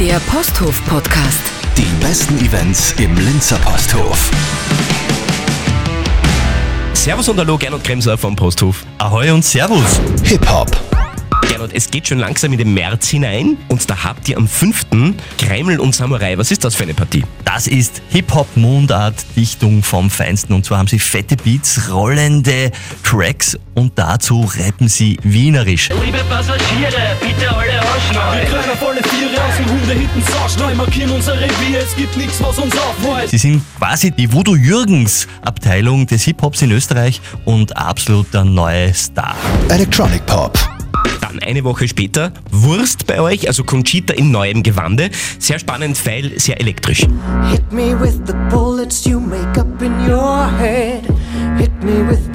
Der Posthof Podcast. Die besten Events im Linzer Posthof. Servus und hallo, Gernot Kremser vom Posthof. Ahoi und Servus. Hip-Hop, Gernot, es geht schon langsam in den März hinein und da habt ihr am 5. Kreimel und Samurai. Was ist das für eine Partie? Das ist Hip-Hop-Mundart-Dichtung vom Feinsten. Und zwar haben sie fette Beats, rollende Tracks und dazu rappen sie wienerisch. Liebe Passagiere, bitte alle ausschnallen. Alle Viere aus dem Hunde hinten sauschnell markieren unser Revier, es gibt nichts, was uns aufhält. Sie sind quasi die Voodoo Jürgens Abteilung des Hip-Hops in Österreich und absolut der neue Star. Electronic Pop, Dann eine Woche später Wurst bei euch, also Conchita in neuem Gewande. Sehr spannend, weil sehr elektrisch. Hit me with the bullets you make up in your head. Hit me with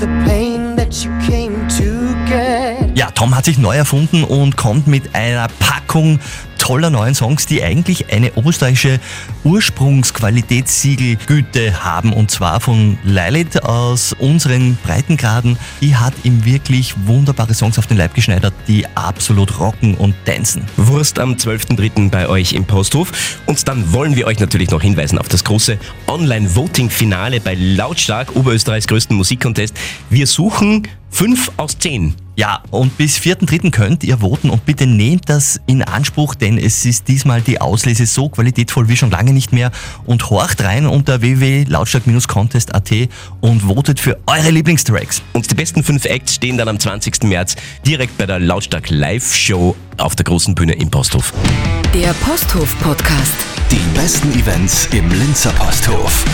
Tom hat sich neu erfunden und kommt mit einer Packung toller neuen Songs, die eigentlich eine oberösterreichische Ursprungsqualitätssiegelgüte haben und zwar von Lilith aus unseren Breitengraden. Die hat ihm wirklich wunderbare Songs auf den Leib geschneidert, die absolut rocken und tanzen. Wurst am 12.03. bei euch im Posthof. Und dann wollen wir euch natürlich noch hinweisen auf das große Online-Voting-Finale bei Lautstark, Oberösterreichs größten Musikcontest. Wir suchen fünf aus zehn. Ja, und bis 4.3. könnt ihr voten und bitte nehmt das in Anspruch, denn es ist diesmal die Auslese so qualitätvoll wie schon lange nicht mehr und horcht rein unter www.lautstark-contest.at und votet für eure Lieblingstracks. Und die besten fünf Acts stehen dann am 20. März direkt bei der Lautstark Live-Show auf der großen Bühne im Posthof. Der Posthof Podcast. die besten Events im Linzer Posthof.